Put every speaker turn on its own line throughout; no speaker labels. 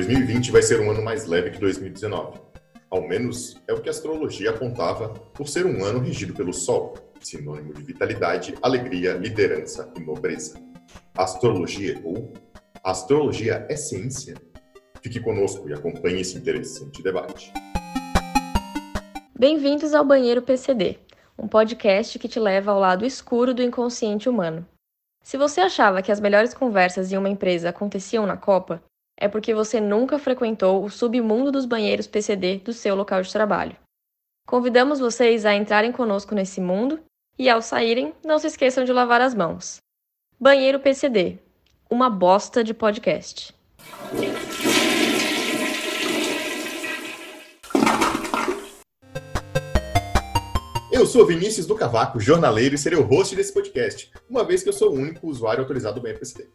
2020 vai ser um ano mais leve que 2019. Ao menos é o que a astrologia apontava por ser um ano regido pelo Sol, sinônimo de vitalidade, alegria, liderança e nobreza. Astrologia? A astrologia é ciência? Fique conosco e acompanhe esse interessante debate.
Bem-vindos ao Banheiro PCD, um podcast que te leva ao lado escuro do inconsciente humano. Se você achava que as melhores conversas em uma empresa aconteciam na Copa, é porque você nunca frequentou o submundo dos banheiros PCD do seu local de trabalho. Convidamos vocês a entrarem conosco nesse mundo e, ao saírem, não se esqueçam de lavar as mãos. Banheiro PCD uma bosta de podcast.
Eu sou Vinícius do Cavaco, jornaleiro, e serei o host desse podcast, uma vez que eu sou o único usuário autorizado do BNPCD.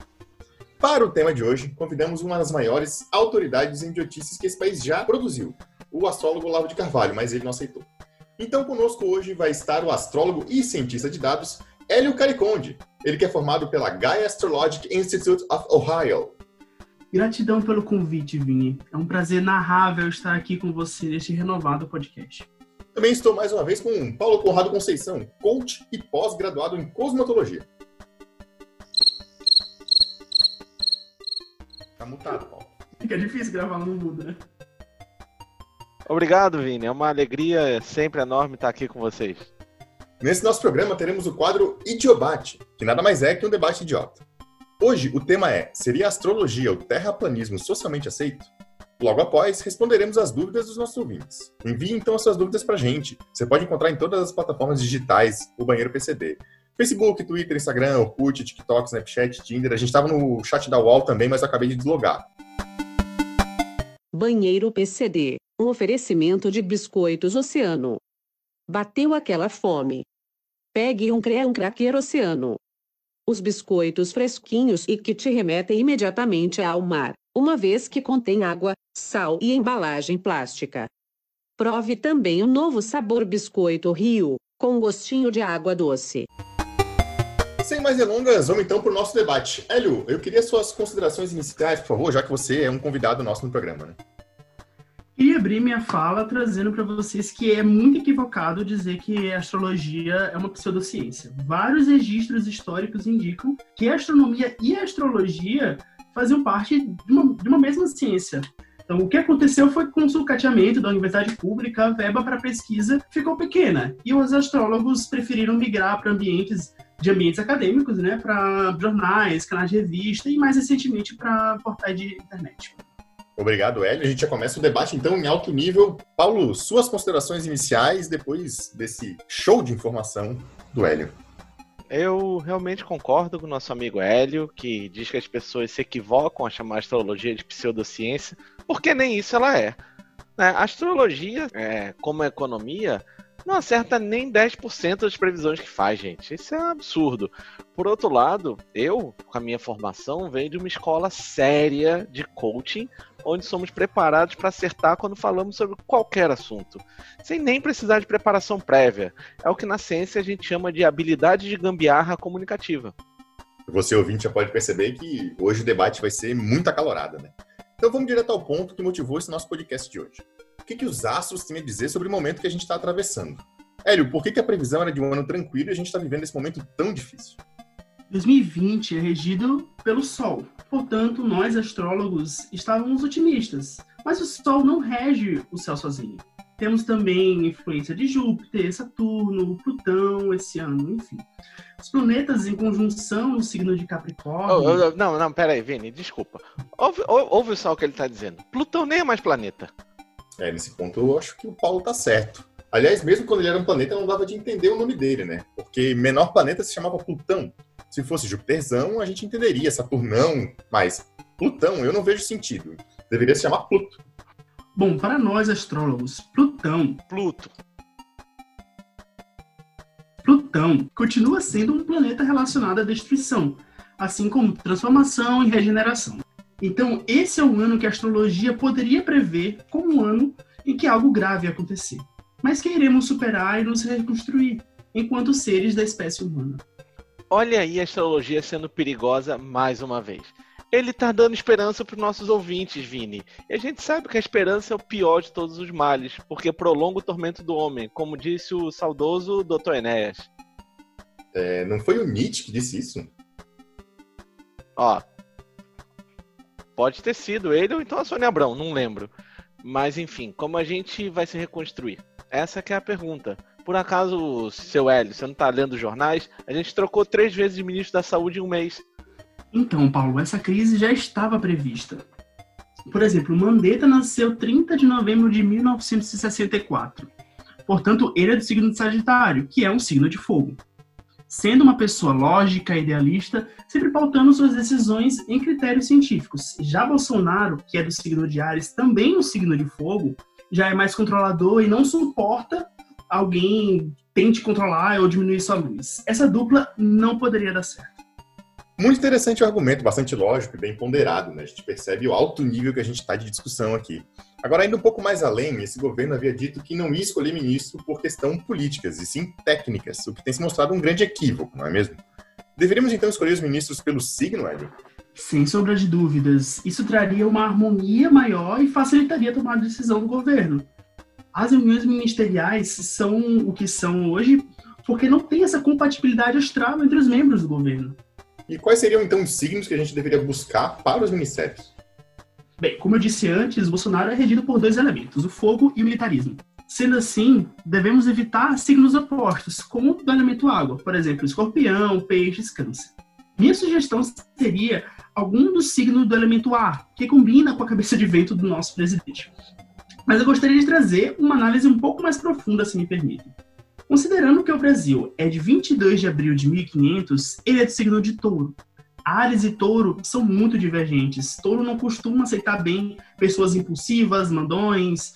Para o tema de hoje, convidamos uma das maiores autoridades em idiotices que esse país já produziu, o astrólogo Olavo de Carvalho, mas ele não aceitou. Então, conosco hoje vai estar o astrólogo e cientista de dados, Hélio Cariconde. Ele que é formado pela Gaia Astrologic Institute of Ohio.
Gratidão pelo convite, Vini. É um prazer narrável estar aqui com você neste renovado podcast.
Também estou mais uma vez com Paulo Conrado Conceição, coach e pós-graduado em cosmetologia. Tá mutado, Paulo.
Fica difícil gravar no mudo, né?
Obrigado, Vini. É uma alegria sempre enorme estar aqui com vocês.
Nesse nosso programa teremos o quadro Idiobate, que nada mais é que um debate idiota. Hoje o tema é: seria a astrologia o terraplanismo socialmente aceito? Logo após, responderemos as dúvidas dos nossos ouvintes. Envie então as suas dúvidas para a gente. Você pode encontrar em todas as plataformas digitais o Banheiro PCD. Facebook, Twitter, Instagram, Orkut, TikTok, Snapchat, Tinder. A gente estava no chat da UOL também, mas acabei de deslogar.
Banheiro PCD, um oferecimento de biscoitos Oceano. Bateu aquela fome. Pegue um CREA um cracker Oceano. Os biscoitos fresquinhos e que te remetem imediatamente ao mar uma vez que contém água, sal e embalagem plástica. Prove também o novo sabor biscoito Rio, com gostinho de água doce.
Sem mais delongas, vamos então para o nosso debate. Hélio, eu queria suas considerações iniciais, por favor, já que você é um convidado nosso no programa. Né?
Queria abrir minha fala trazendo para vocês que é muito equivocado dizer que a astrologia é uma pseudociência. Vários registros históricos indicam que a astronomia e a astrologia faziam parte de uma, de uma mesma ciência. Então, o que aconteceu foi que com o sucateamento da universidade pública, a verba para pesquisa ficou pequena e os astrólogos preferiram migrar para ambientes de ambientes acadêmicos, né, para jornais, canais de revista e mais recentemente para portais de internet.
Obrigado, Hélio. A gente já começa o debate então em alto nível. Paulo, suas considerações iniciais depois desse show de informação do Hélio.
Eu realmente concordo com o nosso amigo Hélio, que diz que as pessoas se equivocam a chamar a astrologia de pseudociência, porque nem isso ela é. Né? A astrologia, é, como a economia, não acerta nem 10% das previsões que faz, gente. Isso é um absurdo. Por outro lado, eu, com a minha formação, venho de uma escola séria de coaching, onde somos preparados para acertar quando falamos sobre qualquer assunto, sem nem precisar de preparação prévia. É o que na ciência a gente chama de habilidade de gambiarra comunicativa.
Você ouvinte já pode perceber que hoje o debate vai ser muito acalorado, né? Então vamos direto ao ponto que motivou esse nosso podcast de hoje que, que os astros têm a dizer sobre o momento que a gente está atravessando. Hélio, por que, que a previsão era de um ano tranquilo e a gente está vivendo esse momento tão difícil?
2020 é regido pelo Sol. Portanto, nós astrólogos estávamos otimistas. Mas o Sol não rege o céu sozinho. Temos também influência de Júpiter, Saturno, Plutão esse ano, enfim. Os planetas em conjunção no signo de Capricórnio.
Oh, oh, não, não, peraí, Vini, desculpa. Ouve, ouve só o que ele está dizendo. Plutão nem é mais planeta.
É, nesse ponto eu acho que o Paulo tá certo. Aliás, mesmo quando ele era um planeta, não dava de entender o nome dele, né? Porque menor planeta se chamava Plutão. Se fosse Júpiterzão, a gente entenderia, Saturnão, mas Plutão eu não vejo sentido. Deveria se chamar Pluto.
Bom, para nós astrólogos, Plutão.
Pluto.
Plutão continua sendo um planeta relacionado à destruição, assim como transformação e regeneração. Então, esse é o ano que a astrologia poderia prever como um ano em que algo grave ia acontecer, mas que iremos superar e nos reconstruir enquanto seres da espécie humana.
Olha aí a astrologia sendo perigosa mais uma vez. Ele tá dando esperança para os nossos ouvintes, Vini. E a gente sabe que a esperança é o pior de todos os males, porque prolonga o tormento do homem, como disse o saudoso Dr. Enéas.
É, não foi o Nietzsche que disse isso?
Ó. Pode ter sido ele ou então a Sônia Abrão, não lembro. Mas enfim, como a gente vai se reconstruir? Essa é a pergunta. Por acaso, seu Hélio, você não tá lendo jornais? A gente trocou três vezes de ministro da saúde em um mês.
Então, Paulo, essa crise já estava prevista. Por exemplo, Mandetta nasceu 30 de novembro de 1964. Portanto, ele é do signo de Sagitário, que é um signo de fogo. Sendo uma pessoa lógica idealista, sempre pautando suas decisões em critérios científicos. Já Bolsonaro, que é do signo de Ares, também um signo de fogo, já é mais controlador e não suporta alguém tente controlar ou diminuir sua luz. Essa dupla não poderia dar certo.
Muito interessante o argumento, bastante lógico e bem ponderado, né? A gente percebe o alto nível que a gente está de discussão aqui. Agora, indo um pouco mais além, esse governo havia dito que não ia escolher ministro por questão políticas, e sim técnicas, o que tem se mostrado um grande equívoco, não é mesmo? Deveríamos então escolher os ministros pelo signo, Hélio?
Sem sombra de dúvidas. Isso traria uma harmonia maior e facilitaria a tomada de decisão do governo. As reuniões ministeriais são o que são hoje porque não tem essa compatibilidade astral entre os membros do governo.
E quais seriam então os signos que a gente deveria buscar para os ministérios?
Bem, como eu disse antes, Bolsonaro é regido por dois elementos, o fogo e o militarismo. Sendo assim, devemos evitar signos opostos, como o do elemento água, por exemplo, escorpião, peixes, câncer. Minha sugestão seria algum dos signos do elemento ar, que combina com a cabeça de vento do nosso presidente. Mas eu gostaria de trazer uma análise um pouco mais profunda, se me permitem. Considerando que o Brasil é de 22 de abril de 1500, ele é do signo de touro. Ares e touro são muito divergentes. Touro não costuma aceitar bem pessoas impulsivas, mandões.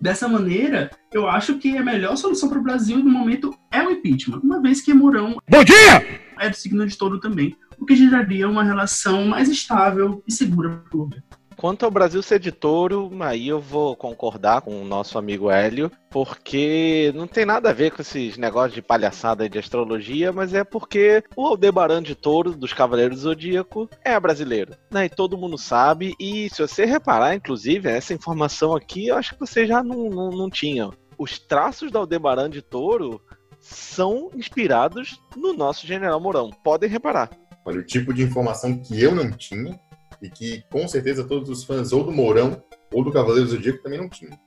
Dessa maneira, eu acho que a melhor solução para o Brasil no momento é o impeachment, uma vez que Mourão
Bom dia!
é do signo de touro também, o que geraria uma relação mais estável e segura para o governo.
Quanto ao Brasil ser touro, aí eu vou concordar com o nosso amigo Hélio, porque não tem nada a ver com esses negócios de palhaçada de astrologia, mas é porque o Aldebaran de touro dos Cavaleiros do Zodíaco é brasileiro, né? E todo mundo sabe, e se você reparar, inclusive, essa informação aqui, eu acho que você já não, não, não tinha. Os traços do Aldebaran de touro são inspirados no nosso General Mourão, podem reparar.
Olha, o tipo de informação que eu não tinha e que com certeza todos os fãs ou do Mourão ou do Cavaleiro do Zodíaco também não tinham.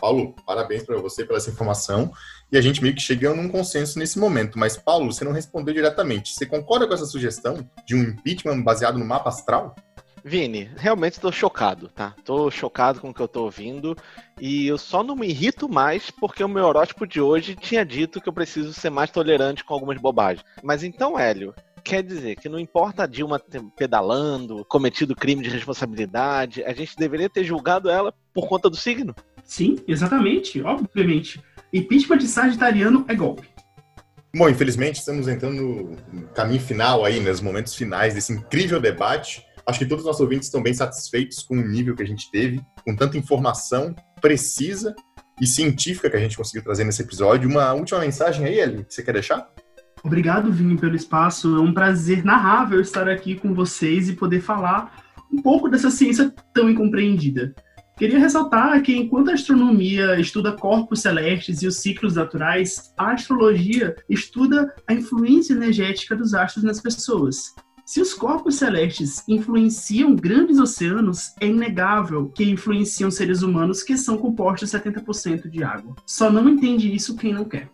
Paulo, parabéns para você pela essa informação e a gente meio que chegou num consenso nesse momento. Mas, Paulo, você não respondeu diretamente. Você concorda com essa sugestão de um impeachment baseado no mapa astral?
Vini, realmente estou chocado, tá? Tô chocado com o que eu tô ouvindo e eu só não me irrito mais porque o meu horóscopo de hoje tinha dito que eu preciso ser mais tolerante com algumas bobagens. Mas então, Hélio, quer dizer que não importa a Dilma pedalando, cometido crime de responsabilidade, a gente deveria ter julgado ela por conta do signo?
Sim, exatamente, obviamente. Impeachment de Sagitariano é golpe.
Bom, infelizmente estamos entrando no caminho final aí, nos momentos finais desse incrível debate. Acho que todos os nossos ouvintes estão bem satisfeitos com o nível que a gente teve, com tanta informação precisa e científica que a gente conseguiu trazer nesse episódio. Uma última mensagem aí, Eli, que você quer deixar?
Obrigado, Vini, pelo espaço. É um prazer narrável estar aqui com vocês e poder falar um pouco dessa ciência tão incompreendida. Queria ressaltar que, enquanto a astronomia estuda corpos celestes e os ciclos naturais, a astrologia estuda a influência energética dos astros nas pessoas. Se os corpos celestes influenciam grandes oceanos, é inegável que influenciam seres humanos que são compostos 70% de água. Só não entende isso quem não quer.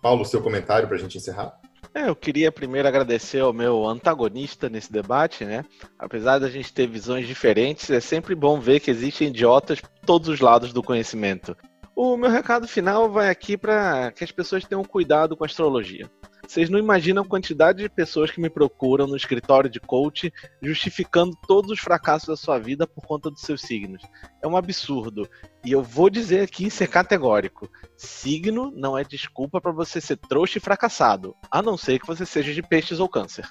Paulo, seu comentário para a gente encerrar?
É, eu queria primeiro agradecer ao meu antagonista nesse debate, né? Apesar da gente ter visões diferentes, é sempre bom ver que existem idiotas por todos os lados do conhecimento. O meu recado final vai aqui para que as pessoas tenham cuidado com a astrologia. Vocês não imaginam a quantidade de pessoas que me procuram no escritório de coach justificando todos os fracassos da sua vida por conta dos seus signos. É um absurdo. E eu vou dizer aqui ser categórico: signo não é desculpa para você ser trouxa e fracassado, a não ser que você seja de peixes ou câncer.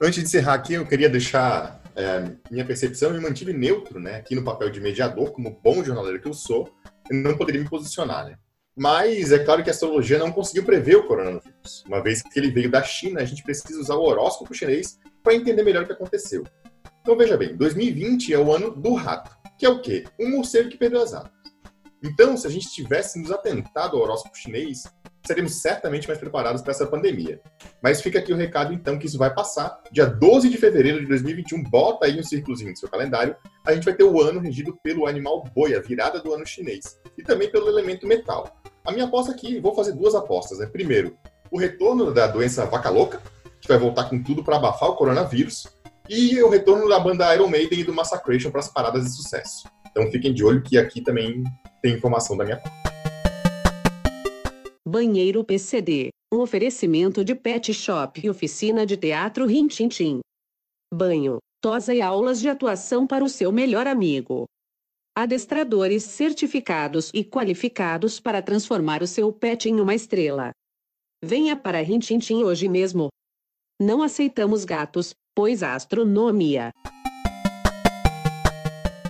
Antes de encerrar aqui, eu queria deixar é, minha percepção e me mantive neutro, né? Aqui no papel de mediador, como bom jornaleiro que eu sou, eu não poderia me posicionar, né? Mas é claro que a astrologia não conseguiu prever o coronavírus. Uma vez que ele veio da China, a gente precisa usar o horóscopo chinês para entender melhor o que aconteceu. Então veja bem, 2020 é o ano do rato, que é o quê? Um morcego que perdeu as asas. Então, se a gente tivesse nos atentado ao horóscopo chinês, seremos certamente mais preparados para essa pandemia. Mas fica aqui o recado, então, que isso vai passar. Dia 12 de fevereiro de 2021, bota aí um círculozinho no seu calendário, a gente vai ter o ano regido pelo animal boi, a virada do ano chinês, e também pelo elemento metal. A minha aposta aqui, vou fazer duas apostas. Né? Primeiro, o retorno da doença vaca louca, que vai voltar com tudo para abafar o coronavírus, e o retorno da banda Iron Maiden e do Massacration para as paradas de sucesso. Então fiquem de olho que aqui também tem informação da minha parte.
Banheiro PCD, um oferecimento de pet shop e oficina de teatro Rintintim. Banho, tosa e aulas de atuação para o seu melhor amigo. Adestradores certificados e qualificados para transformar o seu pet em uma estrela. Venha para Rintintim hoje mesmo. Não aceitamos gatos, pois a astronomia.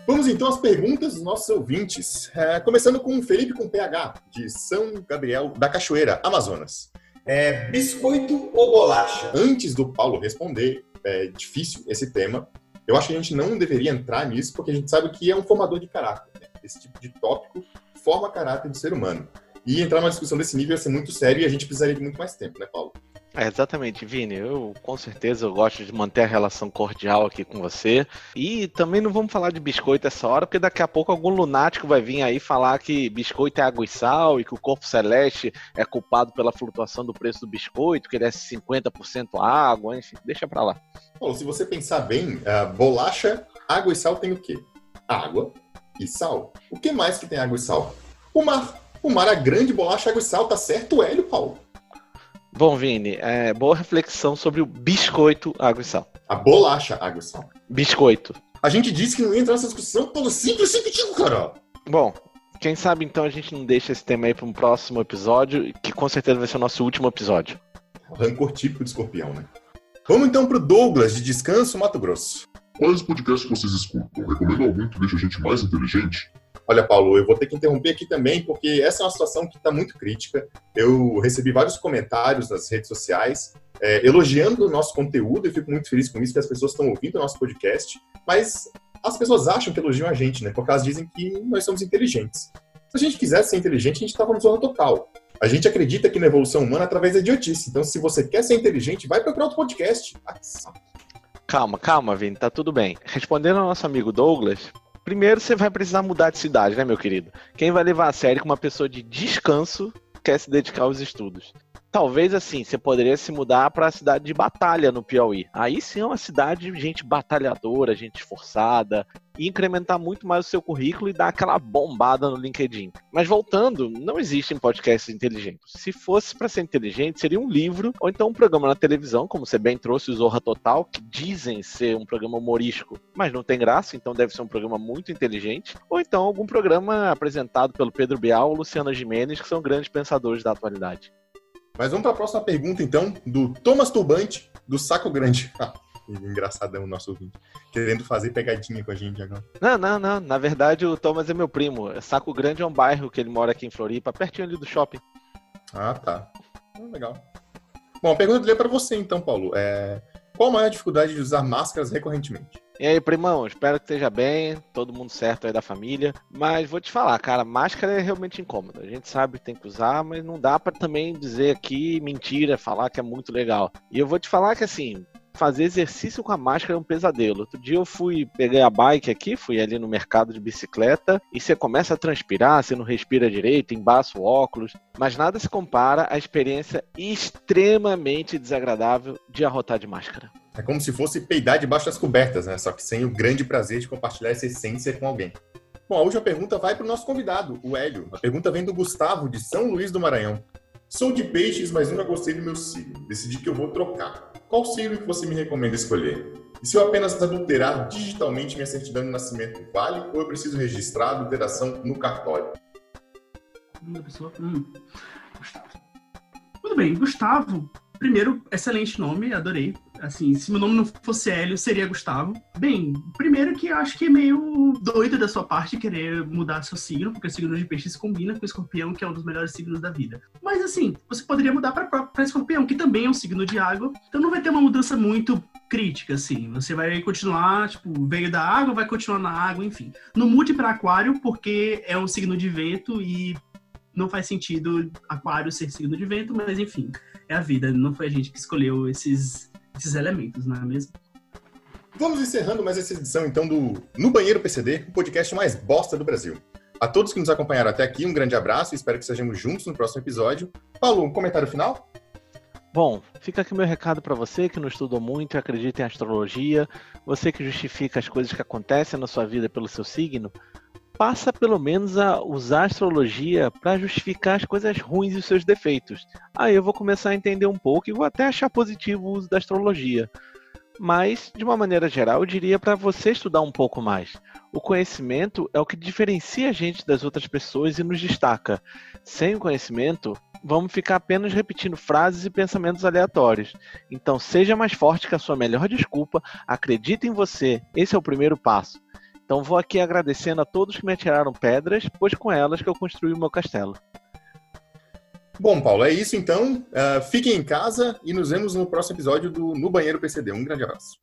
Vamos então às perguntas dos nossos ouvintes. É, começando com o Felipe com PH, de São Gabriel da Cachoeira, Amazonas. É, biscoito ou bolacha? Antes do Paulo responder, é difícil esse tema. Eu acho que a gente não deveria entrar nisso, porque a gente sabe que é um formador de caráter. Né? Esse tipo de tópico forma caráter do ser humano. E entrar numa discussão desse nível ia ser muito sério e a gente precisaria de muito mais tempo, né, Paulo?
É, exatamente, Vini. Eu com certeza eu gosto de manter a relação cordial aqui com você. E também não vamos falar de biscoito essa hora, porque daqui a pouco algum lunático vai vir aí falar que biscoito é água e sal e que o corpo celeste é culpado pela flutuação do preço do biscoito, que ele é 50% água, enfim, deixa pra lá.
Bom, se você pensar bem, bolacha, água e sal tem o quê? Água e sal. O que mais que tem água e sal? O mar. O mar é grande bolacha, água e sal, tá certo, Hélio, Paulo?
Bom, Vini, é, boa reflexão sobre o biscoito água e sal.
A bolacha água e sal.
Biscoito.
A gente disse que não ia entrar nessa discussão pelo simples contigo, cara.
Bom, quem sabe então a gente não deixa esse tema aí para um próximo episódio, que com certeza vai ser o nosso último episódio.
Rancor típico de escorpião, né? Vamos então pro Douglas, de Descanso, Mato Grosso.
Quais podcasts vocês escutam? Recomendo algum que deixe a gente mais inteligente?
Olha, Paulo, eu vou ter que interromper aqui também, porque essa é uma situação que está muito crítica. Eu recebi vários comentários nas redes sociais é, elogiando o nosso conteúdo e fico muito feliz com isso, que as pessoas estão ouvindo o nosso podcast, mas as pessoas acham que elogiam a gente, né? Porque elas dizem que nós somos inteligentes. Se a gente quisesse ser inteligente, a gente estava no zona total. A gente acredita que na evolução humana através da idiotice. Então, se você quer ser inteligente, vai procurar outro podcast. Ai,
calma, calma, Vini, tá tudo bem. Respondendo ao nosso amigo Douglas, Primeiro, você vai precisar mudar de cidade, né, meu querido? Quem vai levar a sério que uma pessoa de descanso quer se dedicar aos estudos? Talvez assim, você poderia se mudar para a cidade de Batalha, no Piauí. Aí sim é uma cidade de gente batalhadora, gente esforçada, e incrementar muito mais o seu currículo e dar aquela bombada no LinkedIn. Mas voltando, não existem podcasts inteligentes. Se fosse para ser inteligente, seria um livro ou então um programa na televisão, como você bem trouxe o Zorra Total, que dizem ser um programa humorístico, mas não tem graça, então deve ser um programa muito inteligente, ou então algum programa apresentado pelo Pedro Bial ou Luciana Gimenez, que são grandes pensadores da atualidade.
Mas vamos para a próxima pergunta, então, do Thomas Turbante, do Saco Grande. Engraçadão o nosso ouvinte. Querendo fazer pegadinha com a gente agora.
Não, não, não. Na verdade, o Thomas é meu primo. Saco Grande é um bairro que ele mora aqui em Floripa, pertinho ali do shopping.
Ah, tá. Ah, legal. Bom, a pergunta dele é para você, então, Paulo. É... Qual a maior dificuldade de usar máscaras recorrentemente?
E aí, primão, espero que esteja bem, todo mundo certo aí da família. Mas vou te falar, cara, máscara é realmente incômoda. A gente sabe que tem que usar, mas não dá para também dizer aqui mentira, falar que é muito legal. E eu vou te falar que assim, fazer exercício com a máscara é um pesadelo. Outro dia eu fui, peguei a bike aqui, fui ali no mercado de bicicleta e você começa a transpirar, você não respira direito, embaça o óculos, mas nada se compara à experiência extremamente desagradável de arrotar de máscara.
É como se fosse peidar debaixo das cobertas, né? Só que sem o grande prazer de compartilhar essa essência com alguém. Bom, a última pergunta vai para o nosso convidado, o Hélio. A pergunta vem do Gustavo, de São Luís do Maranhão. Sou de peixes, mas nunca gostei do meu signo. Decidi que eu vou trocar. Qual signo que você me recomenda escolher? E se eu apenas adulterar digitalmente minha certidão de nascimento, vale ou eu preciso registrar a adulteração no cartório?
Hum. Tudo bem, Gustavo. Primeiro, excelente nome, adorei assim, se meu nome não fosse Hélio, seria Gustavo. Bem, primeiro que eu acho que é meio doido da sua parte querer mudar seu signo, porque o signo de peixes combina com escorpião, que é um dos melhores signos da vida. Mas assim, você poderia mudar para escorpião, que também é um signo de água, então não vai ter uma mudança muito crítica, assim. Você vai continuar, tipo, veio da água, vai continuar na água, enfim. Não mude para aquário, porque é um signo de vento e não faz sentido aquário ser signo de vento, mas enfim, é a vida. Não foi a gente que escolheu esses, esses elementos, não é mesmo?
Vamos encerrando mais essa edição, então, do No Banheiro PCD, o podcast mais bosta do Brasil. A todos que nos acompanharam até aqui, um grande abraço e espero que sejamos juntos no próximo episódio. Paulo, um comentário final?
Bom, fica aqui meu recado para você que não estudou muito e acredita em astrologia, você que justifica as coisas que acontecem na sua vida pelo seu signo, passa pelo menos a usar a astrologia para justificar as coisas ruins e os seus defeitos. Aí eu vou começar a entender um pouco e vou até achar positivo o uso da astrologia. Mas, de uma maneira geral, eu diria para você estudar um pouco mais. O conhecimento é o que diferencia a gente das outras pessoas e nos destaca. Sem o conhecimento, vamos ficar apenas repetindo frases e pensamentos aleatórios. Então, seja mais forte que a sua melhor desculpa, acredite em você, esse é o primeiro passo. Então, vou aqui agradecendo a todos que me atiraram pedras, pois com elas que eu construí o meu castelo.
Bom, Paulo, é isso então. Uh, fiquem em casa e nos vemos no próximo episódio do No Banheiro PCD. Um grande abraço.